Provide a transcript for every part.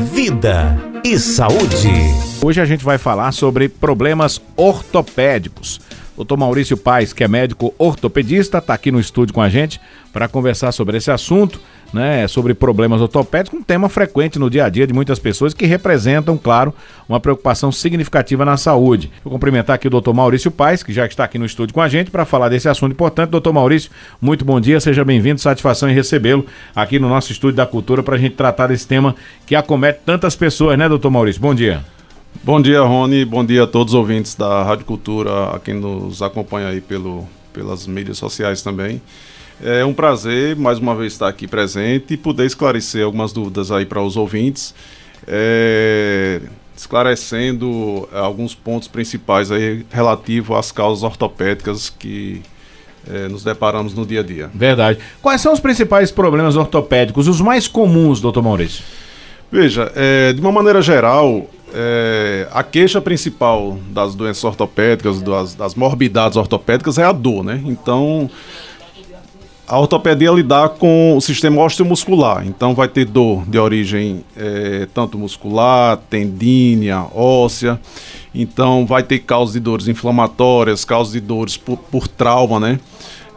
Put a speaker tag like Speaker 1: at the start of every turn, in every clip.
Speaker 1: Vida e saúde.
Speaker 2: Hoje a gente vai falar sobre problemas ortopédicos. Doutor Maurício Paes, que é médico ortopedista, está aqui no estúdio com a gente para conversar sobre esse assunto, né? Sobre problemas ortopédicos, um tema frequente no dia a dia de muitas pessoas que representam, claro, uma preocupação significativa na saúde. Vou cumprimentar aqui o doutor Maurício Paes, que já está aqui no estúdio com a gente para falar desse assunto importante. Doutor Maurício, muito bom dia, seja bem-vindo, satisfação em recebê-lo aqui no nosso estúdio da cultura para a gente tratar desse tema que acomete tantas pessoas, né, doutor Maurício? Bom dia.
Speaker 3: Bom dia, Rony. Bom dia a todos os ouvintes da Rádio Cultura, a quem nos acompanha aí pelo, pelas mídias sociais também. É um prazer mais uma vez estar aqui presente e poder esclarecer algumas dúvidas aí para os ouvintes, é, esclarecendo alguns pontos principais aí relativo às causas ortopédicas que é, nos deparamos no dia a dia.
Speaker 2: Verdade. Quais são os principais problemas ortopédicos, os mais comuns, doutor Maurício?
Speaker 3: Veja, é, de uma maneira geral, é, a queixa principal das doenças ortopédicas, das, das, morbidades ortopédicas é a dor, né? Então, a ortopedia lidar com o sistema osteomuscular. Então, vai ter dor de origem é, tanto muscular, tendínea, óssea. Então, vai ter causas de dores inflamatórias, causas de dores por, por trauma, né?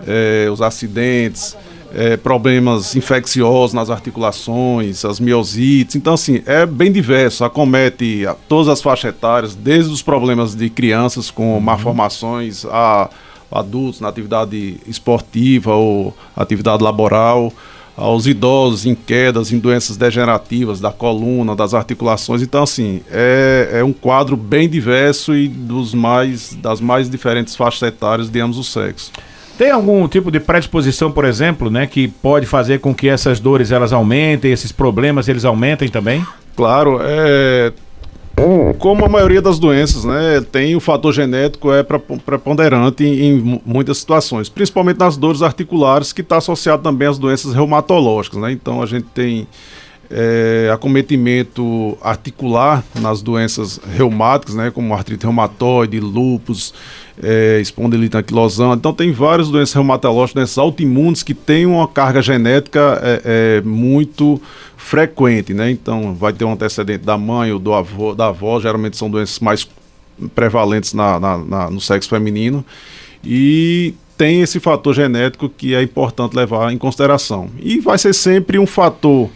Speaker 3: É, os acidentes é, problemas infecciosos nas articulações, as miosites. Então, assim, é bem diverso, acomete a todas as faixas etárias, desde os problemas de crianças com uhum. malformações a adultos na atividade esportiva ou atividade laboral, aos idosos em quedas, em doenças degenerativas da coluna, das articulações. Então, assim, é, é um quadro bem diverso e dos mais, das mais diferentes faixas etárias de ambos os sexos.
Speaker 2: Tem algum tipo de predisposição, por exemplo, né, que pode fazer com que essas dores elas aumentem, esses problemas eles aumentem também?
Speaker 3: Claro, é como a maioria das doenças, né, tem o fator genético é preponderante em, muitas situações, principalmente nas dores articulares, que está associado também às doenças reumatológicas, né? Então a gente tem é, acometimento articular nas doenças reumáticas, né, como artrite reumatoide, lúpus, é, espondilite anquilosante. Então tem várias doenças reumatológicas, doenças autoimunes que têm uma carga genética é, é, muito frequente, né? Então vai ter um antecedente da mãe ou do avô, da avó, geralmente são doenças mais prevalentes na, na, na, no sexo feminino e tem esse fator genético que é importante levar em consideração. E vai ser sempre um fator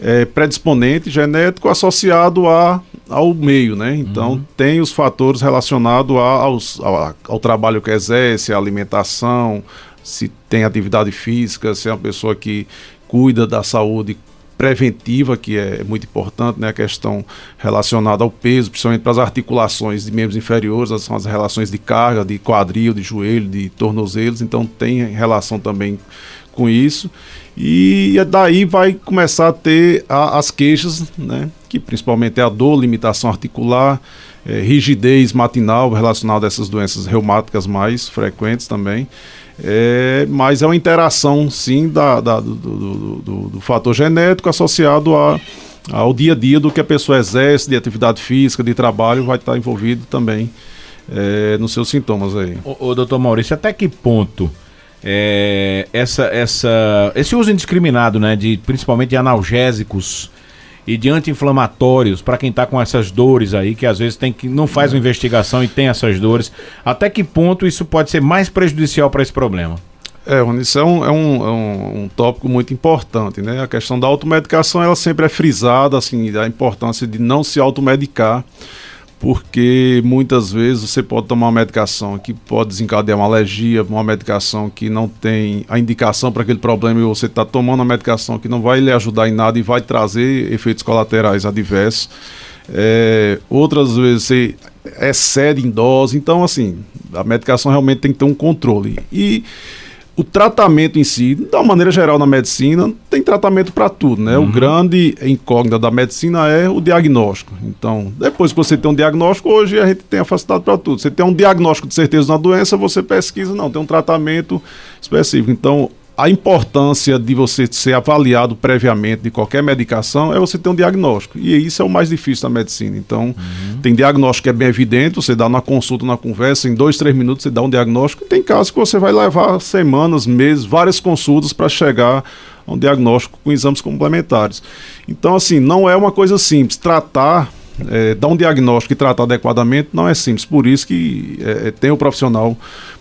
Speaker 3: é, predisponente genético associado a, ao meio, né? Então uhum. tem os fatores relacionados aos, ao, ao, trabalho que exerce, a alimentação, se tem atividade física, se é uma pessoa que cuida da saúde preventiva, que é muito importante, né? A questão relacionada ao peso, principalmente para as articulações de membros inferiores, são as relações de carga, de quadril, de joelho, de tornozelos, então tem relação também com isso. E daí vai começar a ter a, as queixas, né? que principalmente é a dor, limitação articular, é, rigidez matinal relacionada a essas doenças reumáticas mais frequentes também. É, mas é uma interação, sim, da, da do, do, do, do, fator genético associado a, ao dia a dia do que a pessoa exerce, de atividade física, de trabalho, vai estar envolvido também é, nos seus sintomas aí.
Speaker 2: O, o doutor Maurício, até que ponto é, essa, essa, esse uso indiscriminado, né, de, principalmente de analgésicos e de anti-inflamatórios para quem está com essas dores aí, que às vezes tem que não faz uma investigação e tem essas dores, até que ponto isso pode ser mais prejudicial para esse problema?
Speaker 3: É, isso é um, é, um, é um, um, tópico muito importante, né? A questão da automedicação, ela sempre é frisada, assim, a importância de não se automedicar porque muitas vezes você pode tomar uma medicação que pode desencadear uma alergia, uma medicação que não tem a indicação para aquele problema e você está tomando uma medicação que não vai lhe ajudar em nada e vai trazer efeitos colaterais adversos. É, outras vezes você excede em dose, então assim, a medicação realmente tem que ter um controle. E o tratamento em si, de uma maneira geral na medicina, tem tratamento para tudo, né? Uhum. O grande incógnita da medicina é o diagnóstico. Então, depois que você tem um diagnóstico, hoje a gente tem a facilidade para tudo. Você tem um diagnóstico de certeza na doença, você pesquisa, não, tem um tratamento específico. Então, a importância de você ser avaliado previamente de qualquer medicação é você ter um diagnóstico. E isso é o mais difícil da medicina. Então, uhum. Tem diagnóstico que é bem evidente, você dá na consulta, na conversa, em dois, três minutos você dá um diagnóstico. Tem casos que você vai levar semanas, meses, várias consultas para chegar a um diagnóstico com exames complementares. Então, assim, não é uma coisa simples. Tratar é, dar um diagnóstico e tratar adequadamente não é simples. Por isso que é, tem o um profissional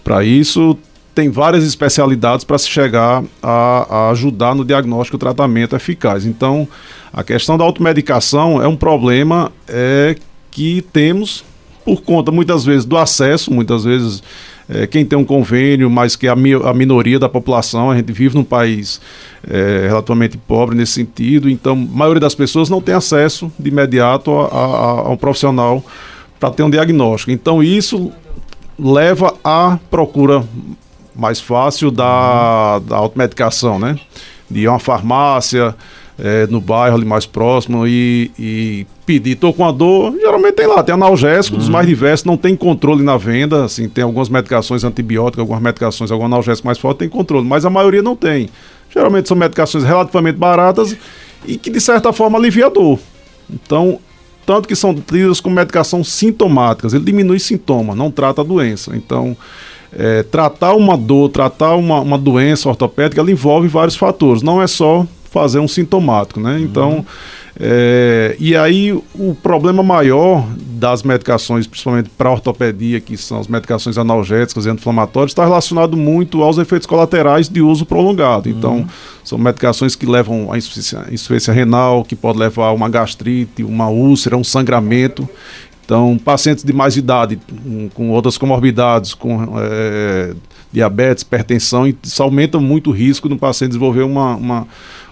Speaker 3: para isso, tem várias especialidades para se chegar a, a, ajudar no diagnóstico e tratamento eficaz. Então, a questão da automedicação é um problema é, que temos por conta, muitas vezes, do acesso, muitas vezes é, quem tem um convênio, mas que a, mi a minoria da população, a gente vive num país é, relativamente pobre nesse sentido, então a maioria das pessoas não tem acesso de imediato a, a, a um profissional para ter um diagnóstico. Então isso leva à procura mais fácil da, da automedicação, né? De ir a uma farmácia, é, no bairro ali mais próximo e, e pedir, tô com a dor, geralmente tem lá, tem analgésico uhum. dos mais diversos, não tem controle na venda, assim, tem algumas medicações antibióticas, algumas medicações, algum analgésico mais forte tem controle, mas a maioria não tem. Geralmente são medicações relativamente baratas e que de certa forma alivia a dor. Então, tanto que são lidas como medicação sintomáticas, ele diminui sintoma, não trata a doença. Então, é, tratar uma dor, tratar uma, uma doença ortopédica, ela envolve vários fatores, não é só fazer um sintomático, né? Então, uhum. é, e aí o problema maior das medicações, principalmente para ortopedia, que são as medicações analgésicas e anti-inflamatórias, está relacionado muito aos efeitos colaterais de uso prolongado. Então, uhum. são medicações que levam a insuficiência, insuficiência renal, que pode levar a uma gastrite, uma úlcera, um sangramento. Então, pacientes de mais idade, com, outras comorbidades, com é, diabetes, hipertensão, isso aumenta muito o risco do paciente desenvolver uma, uma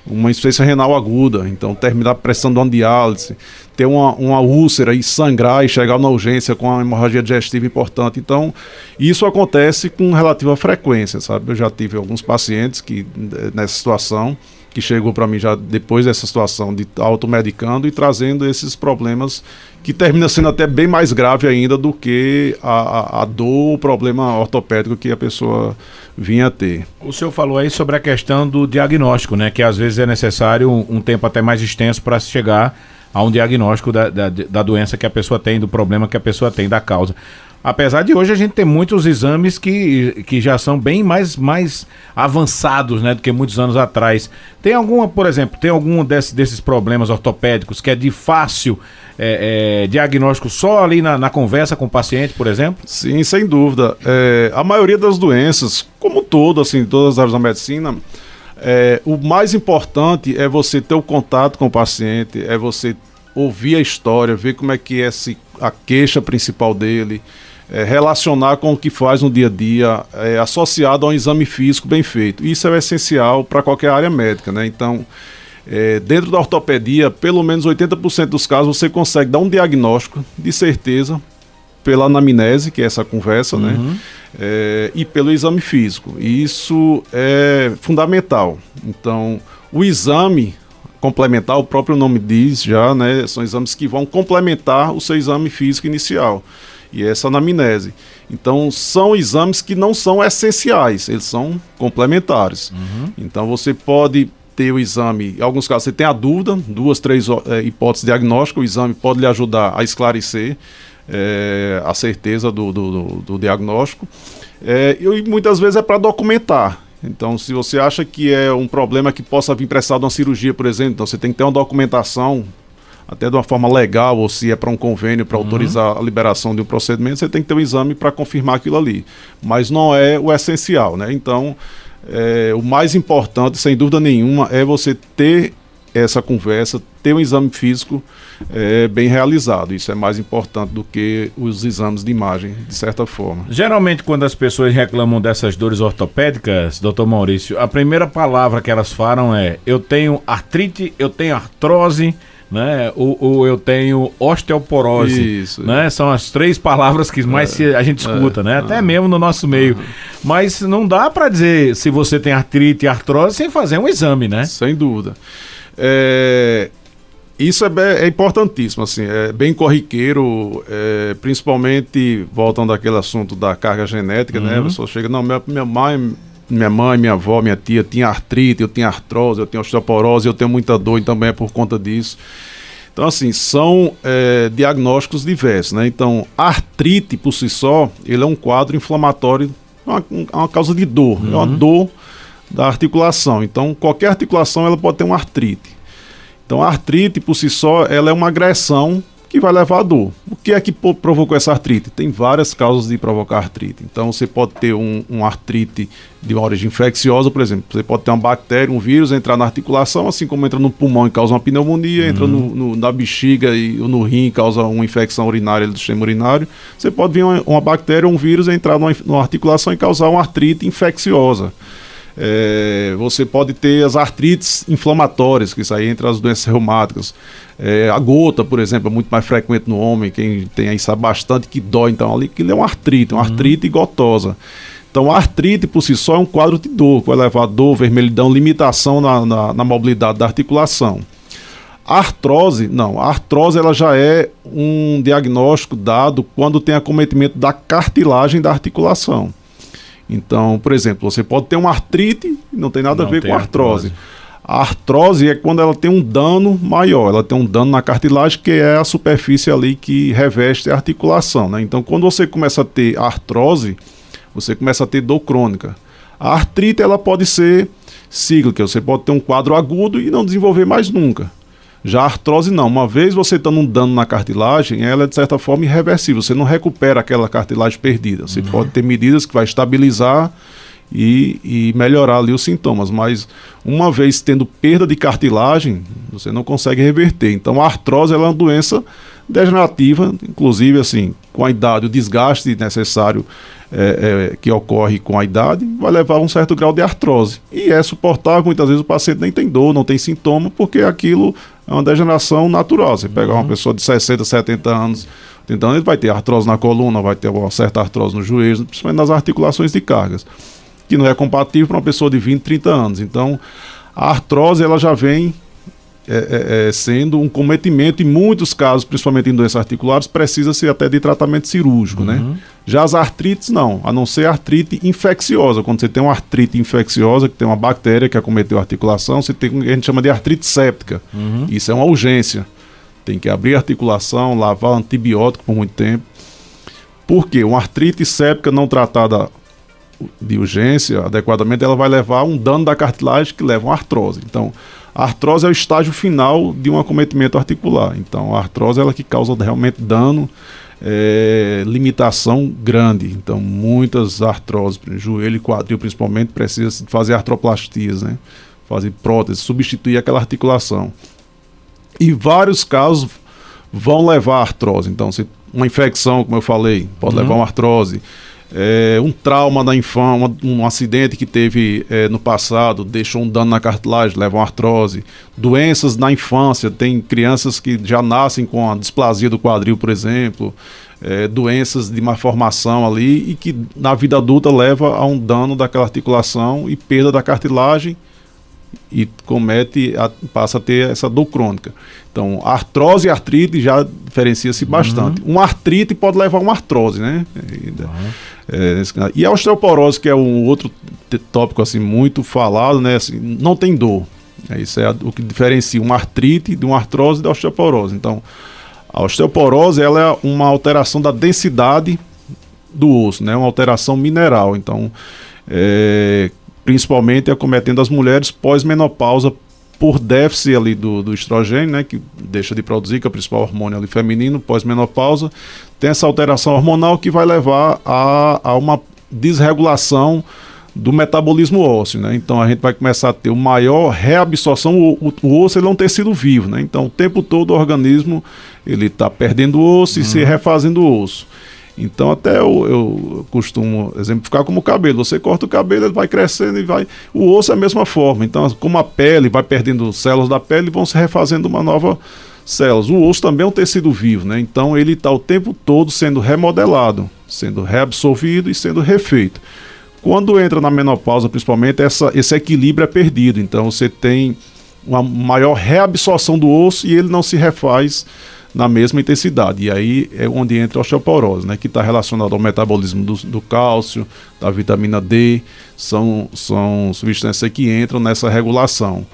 Speaker 3: uma insuficiência renal aguda, então terminar precisando de uma diálise, ter uma, uma úlcera e sangrar e chegar na urgência com uma hemorragia digestiva importante. Então, isso acontece com relativa frequência, sabe? Eu já tive alguns pacientes que nessa situação que chegou para mim já depois dessa situação de automedicando e trazendo esses problemas que termina sendo até bem mais grave ainda do que a, a, a dor, o problema ortopédico que a pessoa vinha a ter.
Speaker 2: O senhor falou aí sobre a questão do diagnóstico, né? Que às vezes é necessário um, um tempo até mais extenso para chegar a um diagnóstico da, da, da doença que a pessoa tem, do problema que a pessoa tem, da causa. Apesar de hoje a gente ter muitos exames que, que já são bem mais, mais avançados né, do que muitos anos atrás. Tem alguma, por exemplo, tem algum desse, desses problemas ortopédicos que é de fácil é, é, diagnóstico só ali na, na, conversa com o paciente, por exemplo?
Speaker 3: Sim, sem dúvida. É, a maioria das doenças, como todo, assim, todas as áreas da medicina, é, o mais importante é você ter o contato com o paciente, é você ouvir a história, ver como é que é a queixa principal dele, é, relacionar com o que faz no dia a dia, é, associado a um exame físico bem feito. Isso é essencial para qualquer área médica, né? Então, é, dentro da ortopedia, pelo menos 80% dos casos você consegue dar um diagnóstico de certeza pela anamnese, que é essa conversa, né? uhum. né? É, e pelo exame físico. E isso é fundamental. Então, o exame complementar, o próprio nome diz já, né? São exames que vão complementar o seu exame físico inicial e essa anamnese. Então, são exames que não são essenciais, eles são complementares. Uhum. Então, você pode ter o exame, em alguns casos você tem a dúvida, duas, três é, hipóteses diagnósticas, o exame pode lhe ajudar a esclarecer é, a certeza do, do, do, do diagnóstico. É, e muitas vezes é para documentar. Então, se você acha que é um problema que possa vir prestado uma cirurgia, por exemplo, então você tem que ter uma documentação até de uma forma legal, ou se é para um convênio para uhum. autorizar a liberação de um procedimento, você tem que ter um exame para confirmar aquilo ali. Mas não é o essencial, né? Então, é, o mais importante, sem dúvida nenhuma, é você ter essa conversa, ter um exame físico é, bem realizado. Isso é mais importante do que os exames de imagem, de certa forma.
Speaker 2: Geralmente, quando as pessoas reclamam dessas dores ortopédicas, doutor Maurício, a primeira palavra que elas falam é: eu tenho artrite, eu tenho artrose né? Ou, ou, eu tenho osteoporose, Isso, né? São as três palavras que mais é, a gente escuta, é, né? Até é. mesmo no nosso meio. Uhum. Mas não dá para dizer se você tem artrite e artrose sem fazer um exame, né?
Speaker 3: Sem dúvida. É, isso é, é, importantíssimo, assim, é bem corriqueiro, é, principalmente voltando àquele assunto da carga genética, né? uhum. né? A pessoa chega, não, minha, minha mãe minha mãe, minha avó, minha tia tinha artrite, eu tinha artrose, eu tenho osteoporose, eu tenho muita dor e também é por conta disso. Então, assim, são é, diagnósticos diversos, né? Então, artrite por si só, ele é um quadro inflamatório, uma, uma causa de dor, uhum. é uma uhum. dor da articulação. Então, qualquer articulação ela pode ter uma artrite. Então, a artrite por si só, ela é uma agressão que vai levar a dor. O que é que provocou essa artrite? Tem várias causas de provocar artrite. Então, você pode ter um, um, artrite de uma origem infecciosa, por exemplo. Você pode ter uma bactéria, um vírus entrar na articulação, assim como entra no pulmão e causa uma pneumonia, uhum. entra no, no, na bexiga e no rim e causa uma infecção urinária do sistema urinário. Você pode vir uma, uma bactéria, um vírus entrar numa, numa articulação e causar uma artrite infecciosa. É, você pode ter as artrites inflamatórias, que isso aí entre as doenças reumáticas. É, a gota, por exemplo, é muito mais frequente no homem, quem tem aí sabe bastante que dói, então ali que é uma artrite, uma uhum. artrite gotosa. Então a artrite por si só é um quadro de dor, vai levar dor, vermelhidão, limitação na, na, na mobilidade da articulação. A artrose, não, a artrose ela já é um diagnóstico dado quando tem acometimento da cartilagem da articulação. Então, por exemplo, você pode ter uma artrite, não tem nada não a ver com artrose. artrose. A artrose é quando ela tem um dano maior, ela tem um dano na cartilagem, que é a superfície ali que reveste a articulação. Né? Então, quando você começa a ter artrose, você começa a ter dor crônica. A artrite ela pode ser cíclica, você pode ter um quadro agudo e não desenvolver mais nunca. Já a artrose não. Uma vez você está num dano na cartilagem, ela é de certa forma irreversível. Você não recupera aquela cartilagem perdida. Você uhum. pode ter medidas que vai estabilizar e, e, melhorar ali os sintomas. Mas uma vez tendo perda de cartilagem, você não consegue reverter. Então a artrose é uma doença degenerativa, inclusive assim, com a idade, o desgaste necessário é, é, que ocorre com a idade vai levar a um certo grau de artrose. E é suportável, muitas vezes o paciente nem tem dor, não tem sintoma, porque aquilo é uma degeneração natural. Você pegar uma uhum. pessoa de 60, 70 anos, então ele vai ter artrose na coluna, vai ter uma certa artrose no joelho, principalmente nas articulações de cargas, que não é compatível para uma pessoa de 20, 30 anos. Então, a artrose ela já vem é, é, é, sendo um cometimento, em muitos casos, principalmente em doenças articulares, precisa-se até de tratamento cirúrgico, né? uhum. né? Já as artrites, não, a não ser artrite infecciosa. Quando você tem uma artrite infecciosa, que tem uma bactéria que acometeu a articulação, você tem o que a gente chama de artrite séptica. Uhum. Isso é uma urgência. Tem que abrir a articulação, lavar antibiótico por muito tempo. Por quê? Uma artrite séptica não tratada de urgência adequadamente, ela vai levar um dano da cartilagem que leva a uma artrose. Então, a artrose é o estágio final de um acometimento articular. Então, a artrose é ela que causa realmente dano, é, limitação grande. Então, muitas artroses, joelho e quadril principalmente, precisa fazer artroplastias, né? fazer prótese, substituir aquela articulação. E vários casos vão levar a artrose. Então, se uma infecção, como eu falei, pode uhum. levar uma artrose é, um trauma da infância, um, acidente que teve é, no passado, deixou um dano na cartilagem, leva uma artrose. Doenças na infância, tem crianças que já nascem com a displasia do quadril, por exemplo. É, doenças de malformação ali e que na vida adulta leva a um dano daquela articulação e perda da cartilagem e comete, a, passa a ter essa dor crônica. Então, artrose e artrite já diferencia-se uhum. bastante. Uma artrite pode levar a uma artrose, né? Uhum. É, e a osteoporose, que é um outro tópico assim muito falado, né? Assim, não tem dor. É, isso é o que diferencia uma artrite de uma artrose da osteoporose. Então, a osteoporose ela é uma alteração da densidade do osso, né? Uma alteração mineral. Então, é, principalmente acometendo as mulheres pós-menopausa por déficit ali do, do estrogênio, né, que deixa de produzir, que é o principal hormônio ali feminino, pós-menopausa, tem essa alteração hormonal que vai levar a, a uma desregulação do metabolismo ósseo, né? Então a gente vai começar a ter uma maior reabsorção. O, o, o osso ele é um tecido vivo, né? Então o tempo todo o organismo ele está perdendo osso e se refazendo osso. Então até eu, eu, costumo exemplificar como o cabelo. Você corta o cabelo, ele vai crescendo e vai. O osso é a mesma forma. Então, como a pele vai perdendo células da pele, vão se refazendo uma nova células. O osso também é um tecido vivo, né? Então ele está o tempo todo sendo remodelado, sendo reabsorvido e sendo refeito. Quando entra na menopausa, principalmente, essa, esse equilíbrio é perdido. Então você tem uma maior reabsorção do osso e ele não se refaz na mesma intensidade. E aí é onde entra a osteoporose, né, que está relacionado ao metabolismo do, do, cálcio, da vitamina D, são, são substâncias que entram nessa regulação.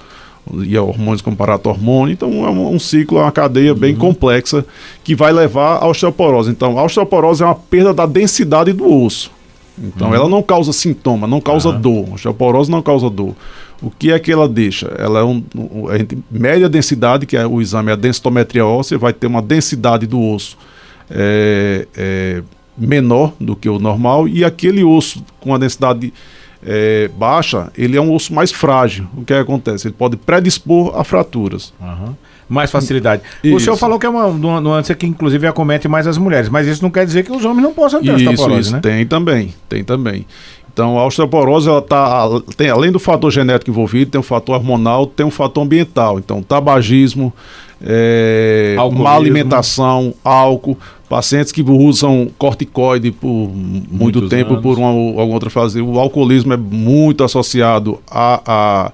Speaker 3: e hormônios como paratormônio. Então é um, um ciclo, uma cadeia bem uhum. complexa que vai levar à osteoporose. Então, a osteoporose é uma perda da densidade do osso. Então, ela não causa sintoma, não causa uhum. dor. A osteoporose não causa dor. O que é que ela deixa? Ela é um, um a gente mede a densidade, que é o exame, a densitometria óssea, vai ter uma densidade do osso é, é, menor do que o normal, e aquele osso com a densidade é, baixa, ele é um osso mais frágil. O que, é que acontece? Ele pode predispor a fraturas.
Speaker 2: Uhum. Mais facilidade. Isso. O senhor falou que é uma, uma doença que inclusive acomete mais as mulheres, mas isso não quer dizer que os homens não possam ter isso, osteoporose, isso, né?
Speaker 3: Tem também, tem também. Então, a osteoporose, ela tá, tem, além do fator genético envolvido, tem um fator hormonal, tem um fator ambiental. Então, tabagismo, é, má alimentação, álcool, pacientes que usam corticoide por muito Muitos tempo, anos. por uma, alguma outra fase. O alcoolismo é muito associado a, a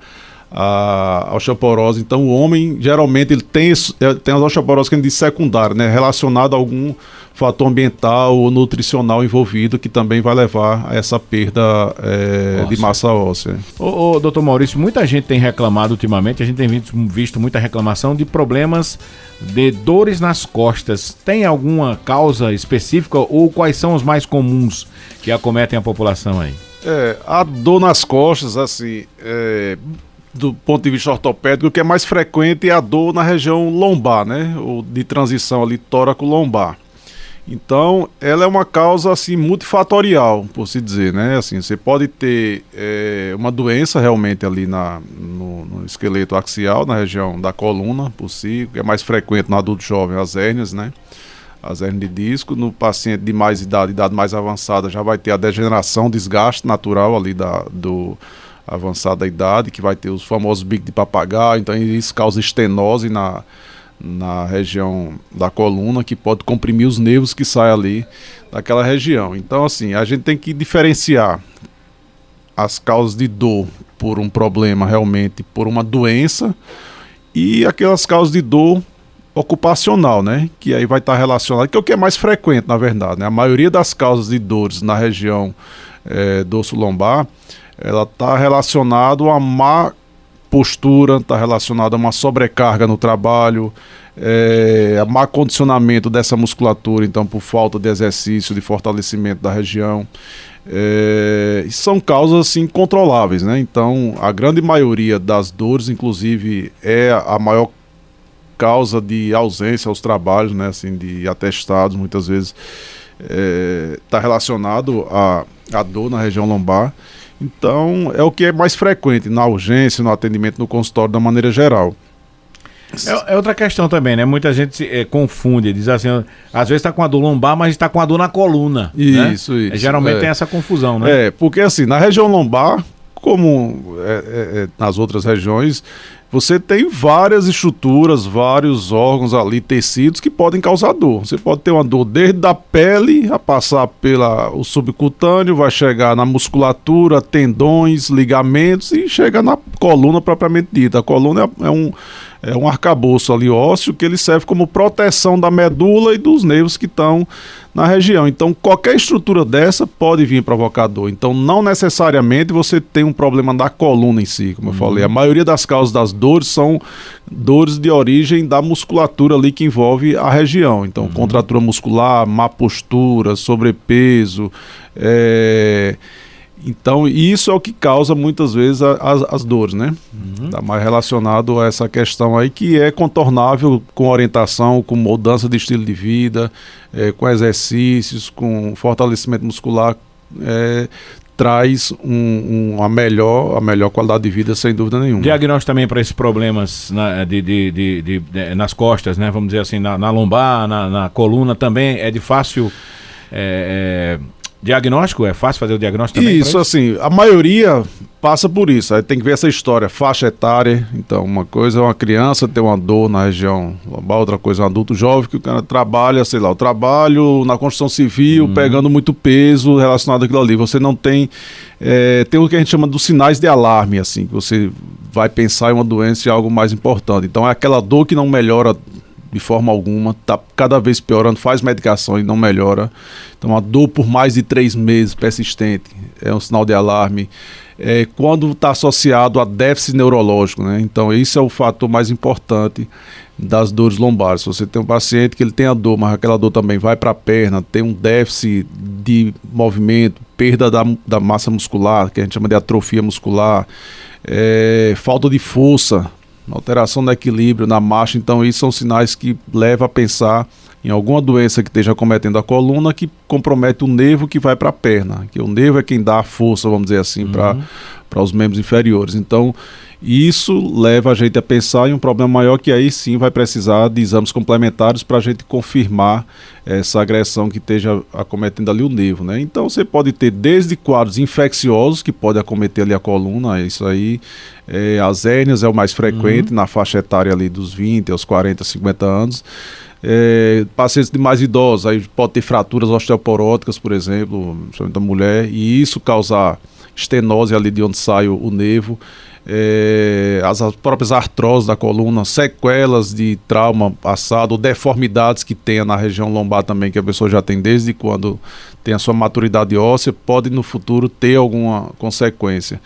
Speaker 3: a osteoporose. Então, o homem geralmente ele tem, é, tem as osteoporose que a gente diz secundária, né? relacionado a algum fator ambiental ou nutricional envolvido que também vai levar a essa perda é, de massa óssea.
Speaker 2: Ô, ô, doutor Maurício, muita gente tem reclamado ultimamente, a gente tem visto, visto muita reclamação de problemas de dores nas costas. Tem alguma causa específica ou quais são os mais comuns que acometem a população aí?
Speaker 3: É, a dor nas costas, assim, é, do ponto de vista ortopédico, o que é mais frequente é a dor na região lombar, né? Ou de transição ali tóraco-lombar. Então, ela é uma causa assim multifatorial, por se dizer, né? Assim, você pode ter é, uma doença realmente ali na, no, no, esqueleto axial, na região da coluna, por si, que é mais frequente no adulto jovem, as hérnias, né? As hérnias de disco. No paciente de mais idade, idade mais avançada, já vai ter a degeneração, desgaste natural ali da, do avançada idade, que vai ter os famosos bicos de papagaio, então isso causa estenose na na região da coluna que pode comprimir os nervos que saem ali daquela região. Então, assim, a gente tem que diferenciar as causas de dor por um problema realmente, por uma doença, e aquelas causas de dor ocupacional, né? Que aí vai estar relacionado, que é o que é mais frequente, na verdade. Né? A maioria das causas de dores na região é, do osso lombar, ela está relacionado a má postura, está relacionado a uma sobrecarga no trabalho, é, a má condicionamento dessa musculatura, então por falta de exercício, de fortalecimento da região. É, são causas assim controláveis, né? Então a grande maioria das dores, inclusive, é a maior causa de ausência aos trabalhos, né? Assim, de atestados, muitas vezes está é, relacionado à a dor na região lombar. Então, é o que é mais frequente na urgência, no atendimento no consultório, da maneira geral.
Speaker 2: É, é outra questão também, né? Muita gente se, é, confunde, diz assim, às vezes está com a dor lombar, mas está com a dor na coluna.
Speaker 3: Isso, né? isso.
Speaker 2: Geralmente é. tem essa confusão, né?
Speaker 3: É, porque assim, na região lombar, como é, é, é nas outras regiões, você tem várias estruturas, vários órgãos ali, tecidos que podem causar dor. Você pode ter uma dor desde a pele, a passar pelo subcutâneo, vai chegar na musculatura, tendões, ligamentos e chega na coluna propriamente dita. A coluna é, é um é um arcabouço ali ósseo que ele serve como proteção da medula e dos nervos que estão na região. Então, qualquer estrutura dessa pode vir provocador. Então, não necessariamente você tem um problema da coluna em si, como eu falei. A uhum. maioria das causas das dores são dores de origem da musculatura ali que envolve a região. Então, uhum. contratura muscular, má postura, sobrepeso, é então, isso é o que causa muitas vezes as, as dores, né? Está uhum. mais relacionado a essa questão aí que é contornável com orientação, com mudança de estilo de vida, é, com exercícios, com fortalecimento muscular, é, traz um, um, a, melhor, a melhor qualidade de vida, sem dúvida nenhuma.
Speaker 2: Diagnóstico também para esses problemas na, de, de, de, de, nas costas, né? Vamos dizer assim, na, na lombar, na, na coluna também, é de fácil. É, é Diagnóstico? É fácil fazer o diagnóstico também?
Speaker 3: Isso, assim, a maioria passa por isso. Aí tem que ver essa história, faixa etária. Então, uma coisa é uma criança ter uma dor na região lombar, outra coisa é um adulto jovem que o cara trabalha, sei lá, o trabalho na construção civil, uhum. pegando muito peso relacionado àquilo ali. Você não tem. É, tem o que a gente chama dos sinais de alarme, assim, que você vai pensar em uma doença e algo mais importante. Então, é aquela dor que não melhora de forma alguma, está cada vez piorando, faz medicação e não melhora. Então, a dor por mais de três meses persistente é um sinal de alarme. é, quando está associado a déficit neurológico, né? Então, esse é o fator mais importante das dores lombares. Se você tem um paciente que ele tem a dor, mas aquela dor também vai para a perna, tem um déficit de movimento, perda da, da massa muscular, que a gente chama de atrofia muscular, é, falta de força, alteração do equilíbrio na marcha, então isso são sinais que levam a pensar em alguma doença que esteja cometendo a coluna que compromete o nervo que vai para a perna, que o nervo é quem dá a força, vamos dizer assim, uhum. para os membros inferiores. Então, isso leva a gente a pensar em um problema maior que aí sim vai precisar de exames complementares para a gente confirmar essa agressão que esteja acometendo ali o nervo, né? Então você pode ter desde quadros infecciosos que pode acometer ali a coluna, isso aí, é, as hérnias é o mais frequente uhum. na faixa etária ali dos 20 aos 40, 50 anos. É, pacientes de mais idosos, aí pode ter fraturas osteoporóticas, por exemplo, principalmente da mulher, e isso causar estenose ali de onde sai o, o nervo é, as, as, próprias artroses da coluna, sequelas de trauma passado, deformidades que tenha na região lombar também, que a pessoa já tem desde quando tem a sua maturidade óssea, pode no futuro ter alguma consequência.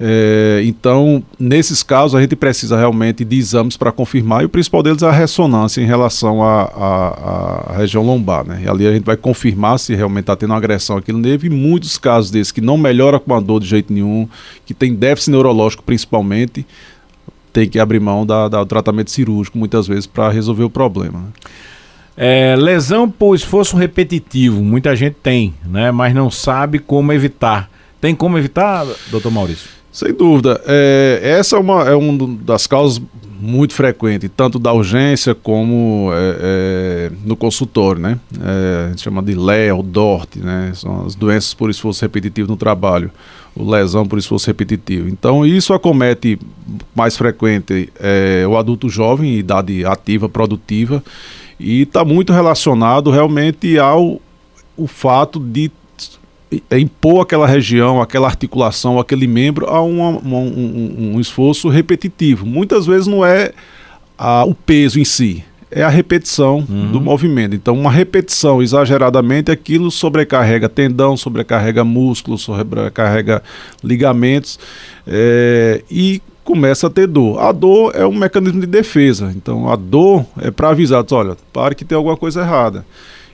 Speaker 3: É, então, nesses casos, a gente precisa realmente de exames para confirmar, e o principal deles é a ressonância em relação à região lombar. Né? E ali a gente vai confirmar se realmente está tendo agressão aqui nervo, e muitos casos desses que não melhora com a dor de jeito nenhum, que tem déficit neurológico principalmente, tem que abrir mão da, da do tratamento cirúrgico muitas vezes para resolver o problema. Né?
Speaker 2: É, lesão por esforço repetitivo, muita gente tem, né? mas não sabe como evitar. Tem como evitar, doutor Maurício?
Speaker 3: Sem dúvida. É, essa é uma é uma das causas muito frequentes, tanto da urgência como é, é, no consultório, né? É, a gente chama de LE ou DORT, né? São as doenças por esforço repetitivo no trabalho, o lesão por esforço repetitivo. Então, isso acomete mais frequente é, o adulto jovem, idade ativa, produtiva, e está muito relacionado realmente ao o fato de impor aquela região, aquela articulação, aquele membro a uma, um, um, esforço repetitivo. Muitas vezes não é a, o peso em si, é a repetição uhum. do movimento. Então, uma repetição exageradamente, aquilo sobrecarrega tendão, sobrecarrega músculo, sobrecarrega ligamentos é, e começa a ter dor. A dor é um mecanismo de defesa. Então, a dor é para avisar, olha, pare que tem alguma coisa errada.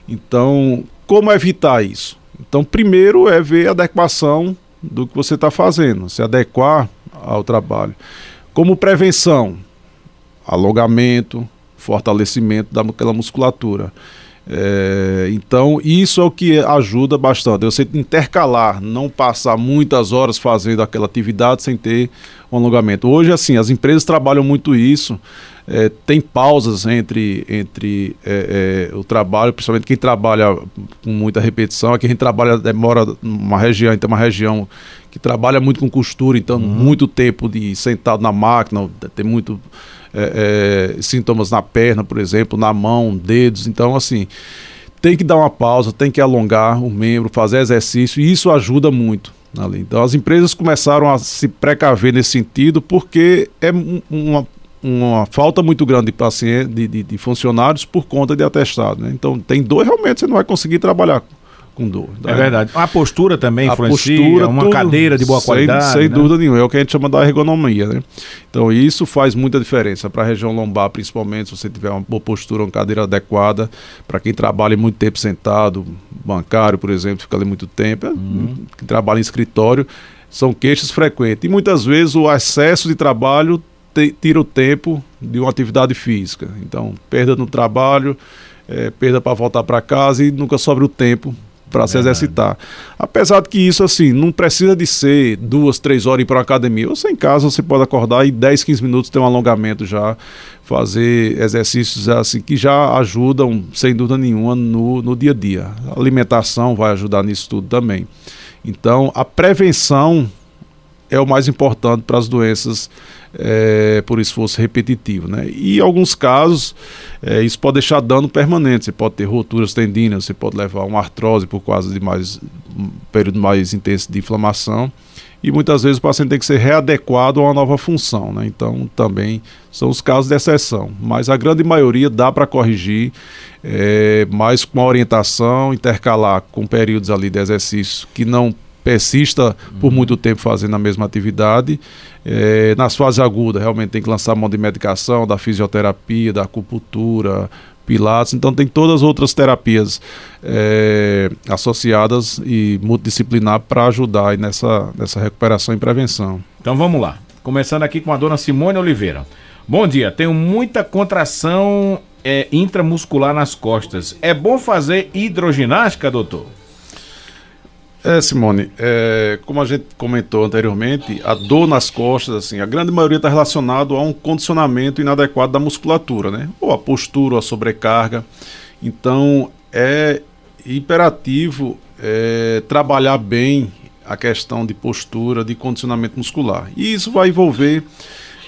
Speaker 3: Então, como evitar isso? Então, primeiro é ver a adequação do que você está fazendo, se adequar ao trabalho. Como prevenção, alongamento, fortalecimento daquela musculatura. É, então, isso é o que ajuda bastante. Você intercalar, não passar muitas horas fazendo aquela atividade sem ter um alongamento. Hoje, assim, as empresas trabalham muito isso. É, tem pausas entre, entre é, é, o trabalho, principalmente quem trabalha com muita repetição. Aqui a gente trabalha, demora uma região, então uma região que trabalha muito com costura, então uhum. muito tempo de sentado na máquina, tem muito é, é, sintomas na perna, por exemplo, na mão, dedos. Então, assim, tem que dar uma pausa, tem que alongar o membro, fazer exercício, e isso ajuda muito. Ali. Então, as empresas começaram a se precaver nesse sentido, porque é uma, uma falta muito grande de, paciente, de, de, de funcionários por conta de atestado. Né? Então, tem dor, realmente você não vai conseguir trabalhar com dor.
Speaker 2: É, é verdade. A postura também a influencia, postura, uma tudo, cadeira de boa qualidade.
Speaker 3: Sem né? dúvida nenhuma, é o que a gente chama da ergonomia, né? Então isso faz muita diferença para a região lombar, principalmente se você tiver uma boa postura, uma cadeira adequada, para quem trabalha muito tempo sentado, bancário, por exemplo, fica ali muito tempo, uhum. quem trabalha em escritório, são queixas frequentes. E muitas vezes o excesso de trabalho te, tira o tempo de uma atividade física. Então, perda no trabalho, é, perda para voltar para casa e nunca sobra o tempo para se exercitar. Apesar de que isso, assim, não precisa de ser duas, três horas ir para academia. Você em casa, você pode acordar e 10, 15 minutos ter um alongamento já, fazer exercícios assim que já ajudam, sem dúvida nenhuma, no, no dia a dia. A alimentação vai ajudar nisso tudo também. Então, a prevenção é o mais importante para as doenças é, por esforço repetitivo. Né? E em alguns casos, é, isso pode deixar dano permanente. Você pode ter roturas tendíneas, você pode levar uma artrose por causa de mais, um período mais intenso de inflamação. E muitas vezes o paciente tem que ser readequado a uma nova função. Né? Então, também são os casos de exceção. Mas a grande maioria dá para corrigir, é, mas com a orientação, intercalar com períodos ali de exercício que não persista por muito tempo fazendo a mesma atividade. É, nas fases agudas, realmente tem que lançar mão de medicação, da fisioterapia, da acupuntura, pilates, então tem todas as outras terapias é, associadas e multidisciplinar para ajudar nessa, nessa recuperação e prevenção.
Speaker 2: Então vamos lá. Começando aqui com a dona Simone Oliveira. Bom dia, tenho muita contração é, intramuscular nas costas. É bom fazer hidroginástica, doutor?
Speaker 3: É, Simone, é, como a gente comentou anteriormente, a dor nas costas, assim, a grande maioria está relacionado a um condicionamento inadequado da musculatura, né? Ou a postura, ou a sobrecarga. Então, é imperativo é, trabalhar bem a questão de postura, de condicionamento muscular. E isso vai envolver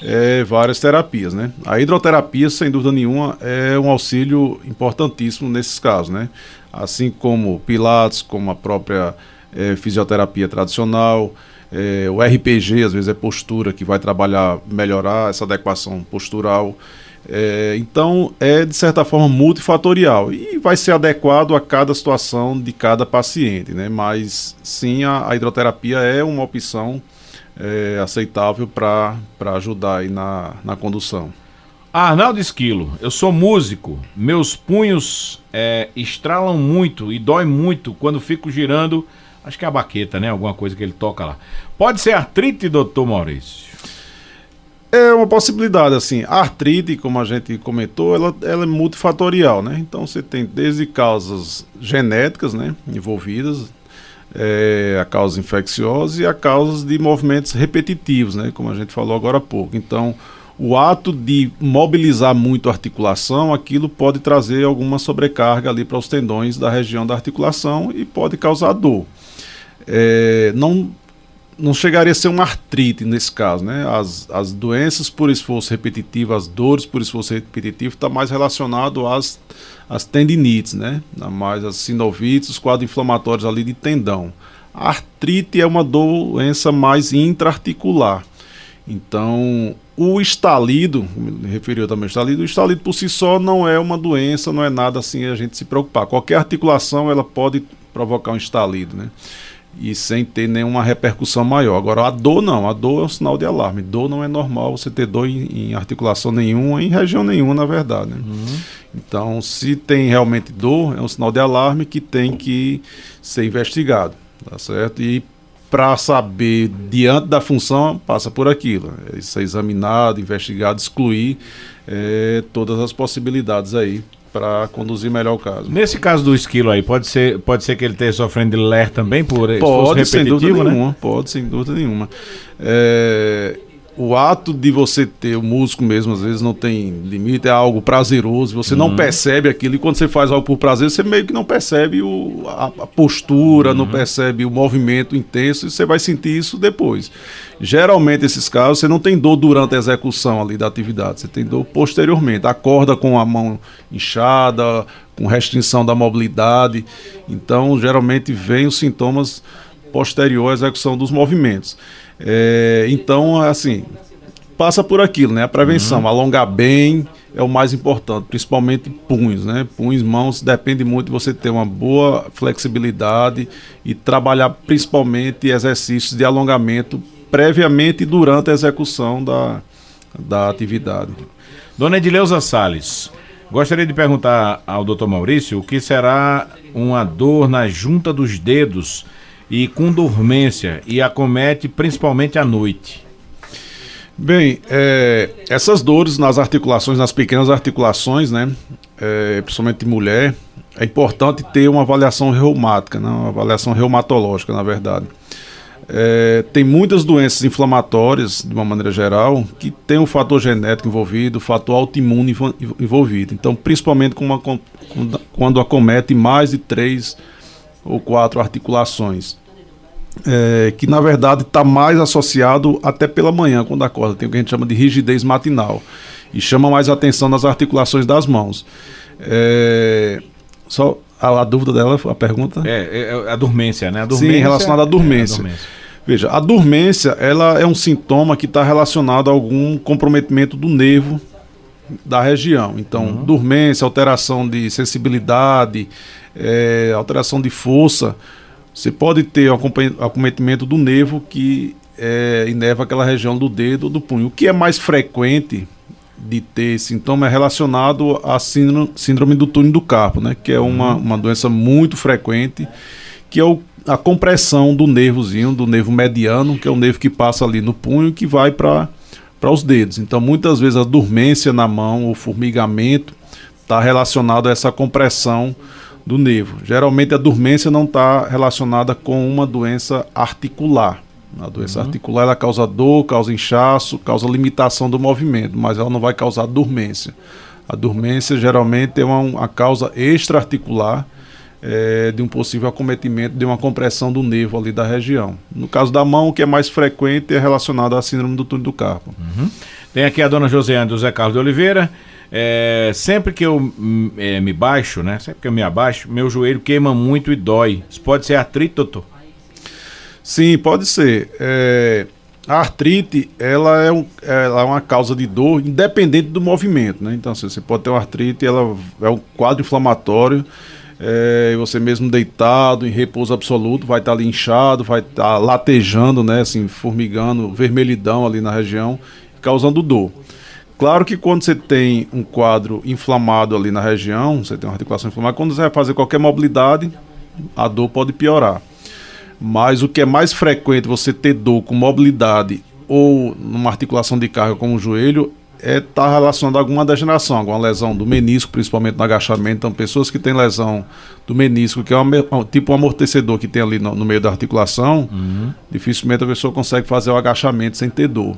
Speaker 3: é, várias terapias, né? A hidroterapia, sem dúvida nenhuma, é um auxílio importantíssimo nesses casos, né? Assim como pilates, como a própria é, fisioterapia tradicional, é, o RPG, às vezes é postura, que vai trabalhar, melhorar essa adequação postural. É, então, é de certa forma multifatorial e vai ser adequado a cada situação de cada paciente, né? Mas sim, a, a hidroterapia é uma opção é, aceitável para ajudar aí na, na condução.
Speaker 2: Arnaldo Esquilo, eu sou músico, meus punhos é, estralam muito e dói muito quando fico girando Acho que é a baqueta, né? Alguma coisa que ele toca lá. Pode ser artrite, doutor Maurício?
Speaker 3: É uma possibilidade, assim. A artrite, como a gente comentou, ela, ela é multifatorial, né? Então você tem desde causas genéticas, né? Envolvidas, é, a causa infecciosa e a causas de movimentos repetitivos, né? Como a gente falou agora há pouco. Então, o ato de mobilizar muito a articulação, aquilo pode trazer alguma sobrecarga ali para os tendões da região da articulação e pode causar dor é, não, não chegaria a ser uma artrite nesse caso, né? As, as doenças por esforço repetitivo, as dores por esforço repetitivo, está mais relacionado às, às tendinites, né? Mais as sinovites, os quadros inflamatórios ali de tendão. A artrite é uma doença mais intraarticular. Então, o estalido, me referiu também ao estalido, o estalido por si só não é uma doença, não é nada assim a gente se preocupar. Qualquer articulação ela pode provocar um estalido, né? E sem ter nenhuma repercussão maior. Agora, a dor não, a dor é um sinal de alarme. Dor não é normal você ter dor em, em articulação nenhuma, em região nenhuma, na verdade. Né? Uhum. Então, se tem realmente dor, é um sinal de alarme que tem que ser investigado, tá certo? E para saber, diante da função, passa por aquilo. É ser examinado, investigado, excluir é, todas as possibilidades aí para conduzir melhor o caso.
Speaker 2: Nesse caso do esquilo aí, pode ser, pode ser que ele esteja sofrendo de LER também por
Speaker 3: pode, sem dúvida né? nenhuma, pode, sem dúvida nenhuma. É, o ato de você ter o músico mesmo, às vezes não tem limite, é algo prazeroso, você uhum. não percebe aquilo, e quando você faz algo por prazer, você meio que não percebe o, a, a postura, uhum. não percebe o movimento intenso, e você vai sentir isso depois. Geralmente, esses casos, você não tem dor durante a execução ali da atividade, você tem dor posteriormente, acorda com a mão inchada, com restrição da mobilidade, então geralmente vem os sintomas posterior à execução dos movimentos. É, então, assim, passa por aquilo, né? A prevenção, uhum. alongar bem é o mais importante, principalmente punhos, né? Punhos, mãos, depende muito de você ter uma boa flexibilidade e trabalhar principalmente exercícios de alongamento previamente e durante a execução da, da atividade.
Speaker 2: Dona Edileuza Salles, gostaria de perguntar ao Dr. Maurício o que será uma dor na junta dos dedos e com dormência e acomete principalmente à noite?
Speaker 3: Bem, é, essas dores nas articulações, nas pequenas articulações, né, é, principalmente de mulher, é importante ter uma avaliação reumática, né, uma avaliação reumatológica, na verdade. É, tem muitas doenças inflamatórias, de uma maneira geral, que tem um fator genético envolvido, o fator autoimune envolvido. Então, principalmente quando acomete mais de três ou quatro articulações. É, que na verdade está mais associado até pela manhã, quando acorda. Tem o que a gente chama de rigidez matinal. E chama mais atenção nas articulações das mãos. É, só a, a, dúvida dela, a pergunta?
Speaker 2: É, é, é a dormência, né? A dormência,
Speaker 3: Sim, relacionada à dormência. É, dormência. Veja, a dormência ela é um sintoma que está relacionado a algum comprometimento do nervo da região. Então, uhum. dormência, alteração de sensibilidade, é, alteração de força, você pode ter o acometimento do nervo que é, inerva aquela região do dedo ou do punho. O que é mais frequente de ter sintoma é relacionado à síndrome, do túnel do carpo, né? que é uma, uhum. uma doença muito frequente, que é o, a compressão do nervozinho, do nervo mediano, que é o nervo que passa ali no punho que vai para os dedos. Então, muitas vezes a dormência na mão, o formigamento, está relacionado a essa compressão do nervo. Geralmente a dormência não está relacionada com uma doença articular. A doença uhum. articular ela causa dor, causa inchaço, causa limitação do movimento, mas ela não vai causar dormência. A dormência geralmente é uma, uma causa extraarticular é, de um possível acometimento de uma compressão do nervo ali da região. No caso da mão, o que é mais frequente é relacionado à síndrome do túnel do carpo.
Speaker 2: Uhum. Tem aqui a dona Josiane do Zé Carlos de Oliveira. É, sempre que eu hum, é, me baixo, né? Sempre que eu me abaixo, meu joelho queima muito e dói. Isso pode ser artrite, doutor?
Speaker 3: Sim, pode ser. É, a artrite, ela é, um, ela é uma causa de dor independente do movimento, né? Então, assim, você pode ter uma artrite, ela é um quadro inflamatório, é, você mesmo deitado, em repouso absoluto, vai estar tá inchado, vai estar tá latejando, né? Assim, formigando, vermelhidão ali na região, causando dor. Claro que quando você tem um quadro inflamado ali na região, você tem uma articulação inflamada, quando você vai fazer qualquer mobilidade, a dor pode piorar. Mas o que é mais frequente você ter dor com mobilidade ou numa articulação de carga como o joelho é estar tá relacionado a alguma degeneração, alguma lesão do menisco, principalmente no agachamento. Então, pessoas que têm lesão do menisco, que é um, tipo um amortecedor que tem ali no, no meio da articulação, uhum. dificilmente a pessoa consegue fazer o agachamento sem ter dor.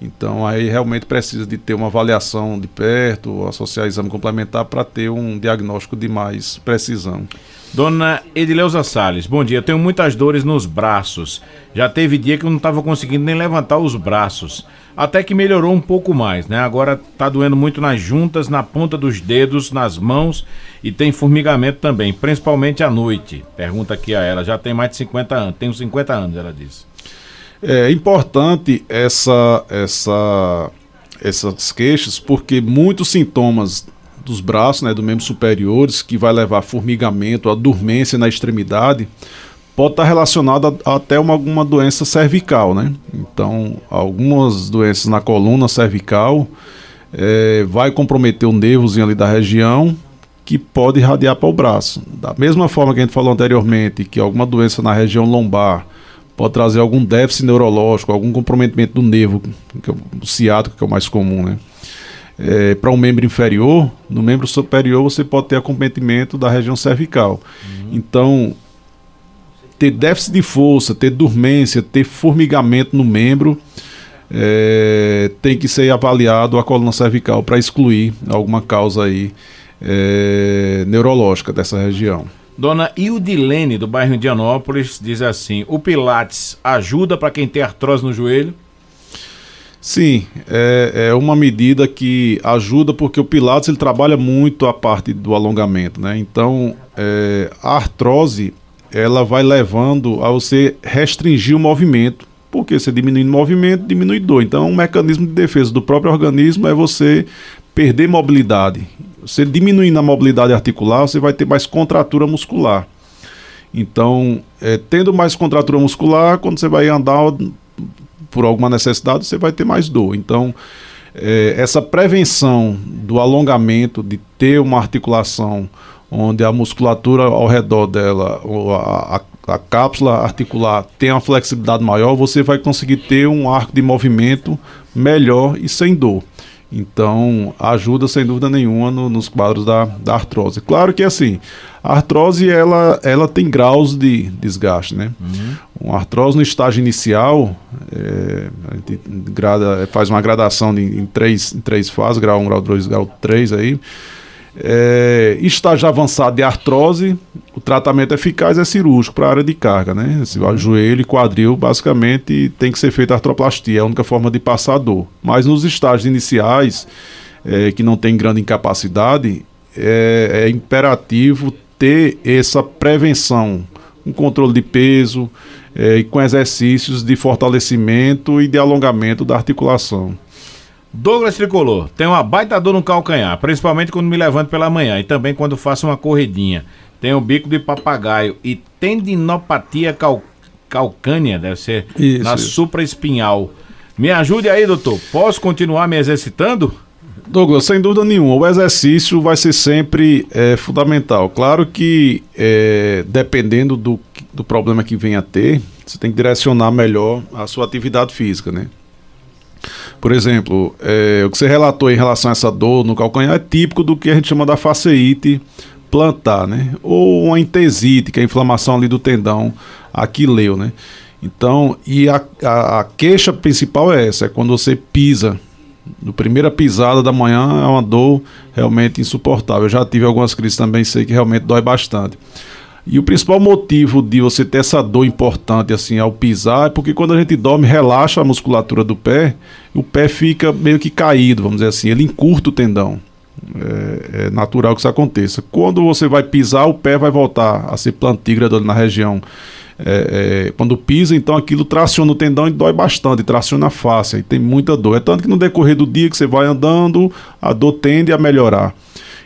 Speaker 3: Então aí realmente precisa de ter uma avaliação de perto, associar exame complementar para ter um diagnóstico de mais precisão.
Speaker 2: Dona Edileuza Salles, bom dia. Eu tenho muitas dores nos braços. Já teve dia que eu não estava conseguindo nem levantar os braços. Até que melhorou um pouco mais, né? Agora está doendo muito nas juntas, na ponta dos dedos, nas mãos e tem formigamento também, principalmente à noite. Pergunta aqui a ela. Já tem mais de 50 anos. Tenho 50 anos, ela disse.
Speaker 3: É importante essa, essa, essas queixas porque muitos sintomas dos braços, né, do membro superiores, que vai levar a formigamento, a dormência na extremidade, pode estar relacionado a, até uma, alguma doença cervical, né? Então, algumas doenças na coluna cervical é, vai comprometer o nervozinho ali da região que pode irradiar para o braço. Da mesma forma que a gente falou anteriormente, que alguma doença na região lombar pode trazer algum déficit neurológico, algum comprometimento do nervo, que é o ciático, que é o mais comum, né? É, para um membro inferior, no membro superior você pode ter acometimento da região cervical. Uhum. Então, ter déficit de força, ter dormência, ter formigamento no membro, é, tem que ser avaliado a coluna cervical para excluir alguma causa aí é, neurológica dessa região.
Speaker 2: Dona Ildilene, do bairro Indianópolis, diz assim: o Pilates ajuda para quem tem artrose no joelho?
Speaker 3: Sim, é, é, uma medida que ajuda porque o Pilates ele trabalha muito a parte do alongamento, né? Então, é, a artrose ela vai levando a você restringir o movimento, porque você diminuindo o movimento, diminui dor. Então, um mecanismo de defesa do próprio organismo é você perder mobilidade. Você diminuindo a mobilidade articular, você vai ter mais contratura muscular. Então, é, tendo mais contratura muscular, quando você vai andar por alguma necessidade, você vai ter mais dor. Então, é, essa prevenção do alongamento, de ter uma articulação onde a musculatura ao redor dela, a, a, a cápsula articular tem uma flexibilidade maior, você vai conseguir ter um arco de movimento melhor e sem dor. Então, ajuda sem dúvida nenhuma no, nos quadros da, da artrose. Claro que assim, a artrose ela, ela tem graus de desgaste, né? Uhum. Uma artrose no estágio inicial, é, a gente grada, faz uma gradação de, em, três, em três fases, grau 1, grau 2, grau 3 aí. É, estágio avançado de artrose, o tratamento eficaz é cirúrgico para a área de carga, né? Se o joelho e quadril, basicamente, tem que ser feita artroplastia, é a única forma de passar dor. Mas nos estágios iniciais, é, que não tem grande incapacidade, é, é imperativo ter essa prevenção, um controle de peso é, e com exercícios de fortalecimento e de alongamento da articulação.
Speaker 2: Douglas Tricolor, tem uma baita dor no calcanhar, principalmente quando me levanto pela manhã e também quando faço uma corridinha. tem o bico de papagaio e tendinopatia cal, calcânea, deve ser
Speaker 3: Isso,
Speaker 2: na
Speaker 3: isso.
Speaker 2: supraespinhal. Me ajude aí, doutor. Posso continuar me exercitando?
Speaker 3: Douglas, sem dúvida nenhuma, o exercício vai ser sempre é, fundamental. Claro que, é, dependendo do, do problema que venha a ter, você tem que direcionar melhor a sua atividade física, né? Por exemplo, é, o que você relatou em relação a essa dor no calcanhar é típico do que a gente chama da faceite plantar, né? Ou uma entesite, que é a inflamação ali do tendão aquileu, né? Então, e a, a, a queixa principal é essa, é quando você pisa no primeira pisada da manhã é uma dor realmente insuportável. Eu já tive algumas crises também, sei que realmente dói bastante. E o principal motivo de você ter essa dor importante assim ao pisar é porque quando a gente dorme, relaxa a musculatura do pé, o pé fica meio que caído, vamos dizer assim, ele encurta o tendão. É, é natural que isso aconteça. Quando você vai pisar, o pé vai voltar a ser plantígrado na região. É, é, quando pisa, então aquilo traciona o tendão e dói bastante, traciona a face, e tem muita dor. É tanto que no decorrer do dia que você vai andando, a dor tende a melhorar.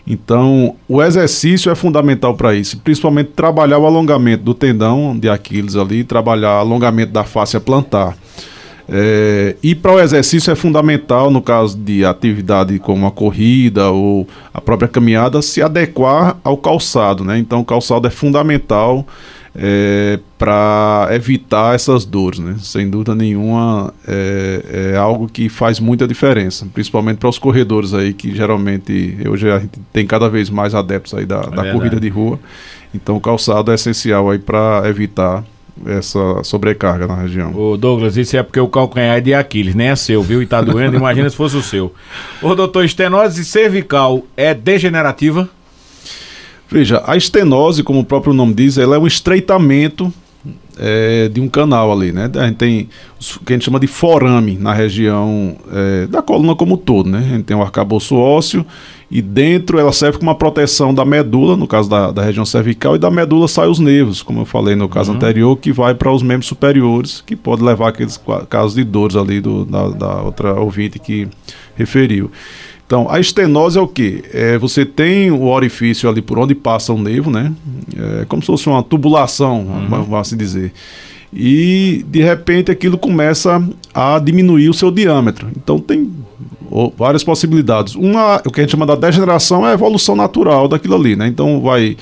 Speaker 3: Então, o exercício é fundamental para isso, principalmente trabalhar o alongamento do tendão de Aquiles ali, trabalhar alongamento da face plantar. É, e para o exercício é fundamental, no caso de atividade como a corrida ou a própria caminhada, se adequar ao calçado. Né? Então, o calçado é fundamental é, para evitar essas dores. Né? Sem dúvida nenhuma, é, é algo que faz muita diferença, principalmente para os corredores aí, que geralmente hoje a gente tem cada vez mais adeptos aí da, da
Speaker 2: verdade.
Speaker 3: corrida de rua. Então, o calçado é essencial aí para evitar essa sobrecarga na região.
Speaker 2: Ô Douglas, isso é porque o calcanhar é de Aquiles, nem é seu, viu? E tá doendo, imagina se fosse o seu. Ô doutor, estenose cervical é degenerativa?
Speaker 3: Veja, a estenose, como o próprio nome diz, ela é um estreitamento é, de um canal ali, né? A gente tem o que a gente chama de forame na região é, da coluna como um todo, né? A gente tem o arcabouço ósseo e dentro ela serve como uma proteção da medula, no caso da, da região cervical, e da medula sai os nervos, como eu falei no caso anterior, que vai para os membros superiores, que pode levar aqueles casos de dores ali do, da, da outra ouvinte que referiu. Então, a estenose é o quê? É, você tem o orifício ali por onde passa o nervo, né? É como se fosse uma tubulação, vamos assim dizer. E, de repente, aquilo começa a diminuir o seu diâmetro. Então, tem várias possibilidades. Uma, o que a gente chama da degeneração é a evolução natural daquilo ali, né? Então, vai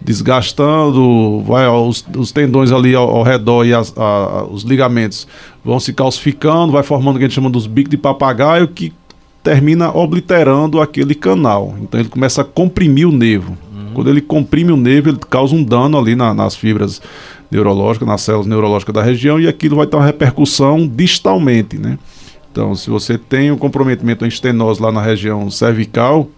Speaker 3: desgastando, vai os, os tendões ali ao, ao redor e as- a- os ligamentos vão se calcificando, vai formando o que a gente chama dos bicos de papagaio, que termina obliterando aquele canal. Então ele começa a comprimir o nervo. Quando ele comprime o nervo, ele causa um dano ali na- nas fibras neurológicas, nas células neurológicas da região, e aquilo vai ter uma repercussão distalmente, né? Então, se você tem um comprometimento em estenose lá na região cervical,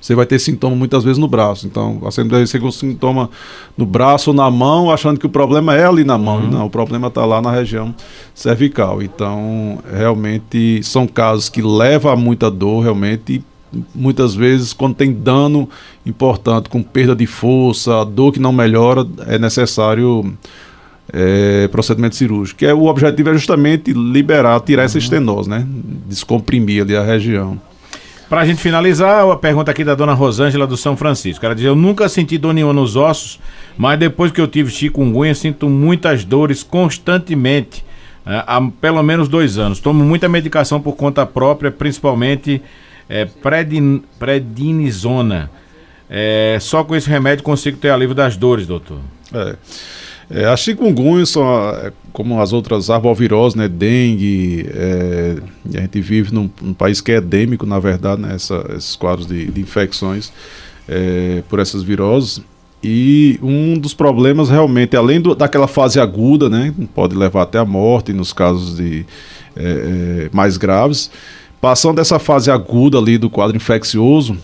Speaker 3: você vai ter sintoma muitas vezes no braço. Então, você com sintoma no braço ou na mão, achando que o problema é ali na mão. E não, o problema está lá na região cervical. Então, realmente, são casos que levam a muita dor, realmente. E muitas vezes, quando tem dano importante, com perda de força, dor que não melhora, é necessário é, procedimento cirúrgico. Que é, o objetivo é justamente liberar, tirar essa estenose, né? Descomprimir ali a região.
Speaker 2: Pra gente finalizar, a pergunta aqui da dona Rosângela do São Francisco. Ela diz: Eu nunca senti dor nenhuma nos ossos, mas depois que eu tive chikungunya, sinto muitas dores constantemente. né, há pelo menos dois anos. Tomo muita medicação por conta própria, principalmente é, predin- prednisona. É, só com esse remédio consigo ter alívio das dores, doutor.
Speaker 3: É. É, a chikungunya são é, como as outras arboviroses, né, dengue, é, a gente vive num, num país que é endêmico, na verdade, né, essa- esses quadros de, de infecções é, por essas viroses. E um dos problemas realmente, além do- daquela fase aguda, né, pode levar até a morte nos casos de é, é, mais graves, passando dessa fase aguda ali do quadro infeccioso,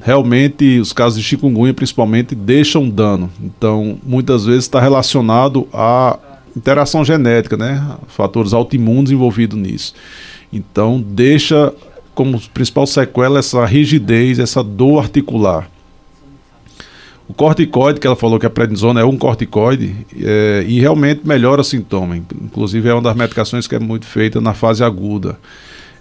Speaker 3: realmente os casos de chikungunya principalmente deixam dano. Então, muitas vezes está relacionado à interação genética, né? Fatores autoimunes envolvidos nisso. Então, deixa como principal sequela essa rigidez, essa dor articular. O corticoide, que ela falou que a prednisona é um corticoide, é, e realmente melhora o sintoma. Inclusive é uma das medicações que é muito feita na fase aguda.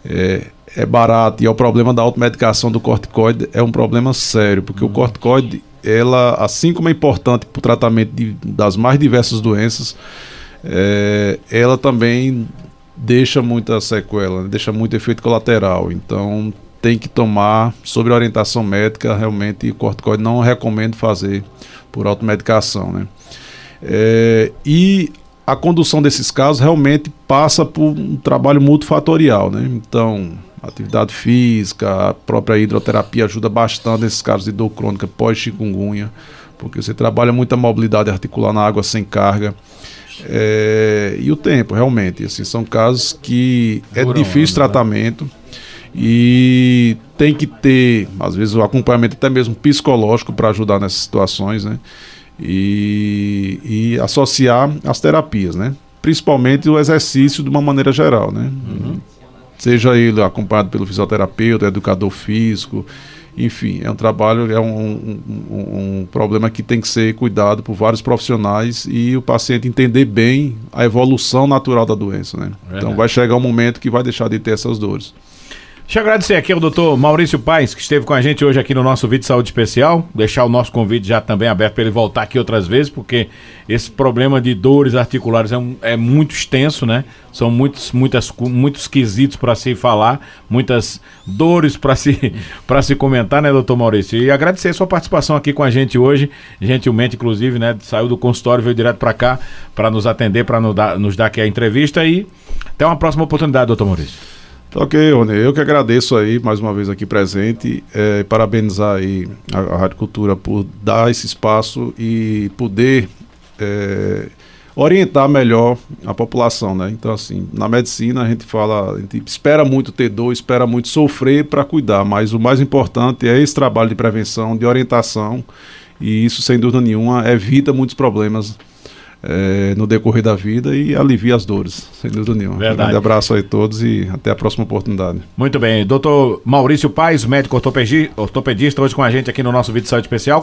Speaker 3: É, é barato e é o problema da automedicação do corticoide é um problema sério, porque o corticoide ela, assim como é importante para o tratamento de, das mais diversas doenças, é, ela também deixa muita sequela, né? deixa muito efeito colateral. Então tem que tomar sobre orientação médica, realmente corticoide não recomendo fazer por automedicação, né? É, e a condução desses casos realmente passa por um trabalho multifatorial, né? Então, atividade física, a própria hidroterapia ajuda bastante nesses casos de dor crônica pós-chikungunya, porque você trabalha muita mobilidade articular na água sem carga. É, e o tempo, realmente. Assim, são casos que é difícil né? tratamento e tem que ter, às vezes, o acompanhamento até mesmo psicológico para ajudar nessas situações, né? E, e, associar as terapias, né? Principalmente o exercício de uma maneira geral, né? Uhum. Seja ele acompanhado pelo fisioterapeuta, educador físico, enfim, é um trabalho, é um, um, um, problema que tem que ser cuidado por vários profissionais e o paciente entender bem a evolução natural da doença, né? Então vai chegar um momento que vai deixar de ter essas dores.
Speaker 2: Deixa eu agradecer aqui ao doutor Maurício Paes, que esteve com a gente hoje aqui no nosso vídeo de saúde especial. Deixar o nosso convite já também aberto para ele voltar aqui outras vezes, porque esse problema de dores articulares é, um, é muito extenso, né? São muitos, muitas, muitos quesitos para se falar, muitas dores para se, se comentar, né, doutor Maurício? E agradecer a sua participação aqui com a gente hoje, gentilmente, inclusive, né? Saiu do consultório, veio direto para cá para nos atender, para nos dar, nos dar aqui a entrevista e até uma próxima oportunidade, doutor Maurício.
Speaker 3: Ok, Rony. Eu que agradeço aí, mais uma vez aqui presente, é, parabenizar aí a, a Rádio Cultura por dar esse espaço e poder é, orientar melhor a população, né? Então, assim, na medicina a gente fala, a gente espera muito ter dor, espera muito sofrer para cuidar, mas o mais importante é esse trabalho de prevenção, de orientação, e isso, sem dúvida nenhuma, evita muitos problemas é, no decorrer da vida e alivia as dores, sem dúvida nenhuma. Verdade. Um grande abraço aí a todos e até a próxima oportunidade.
Speaker 2: Muito bem. Doutor Maurício Paes, médico ortopedista, hoje com a gente aqui no nosso vídeo de saúde especial.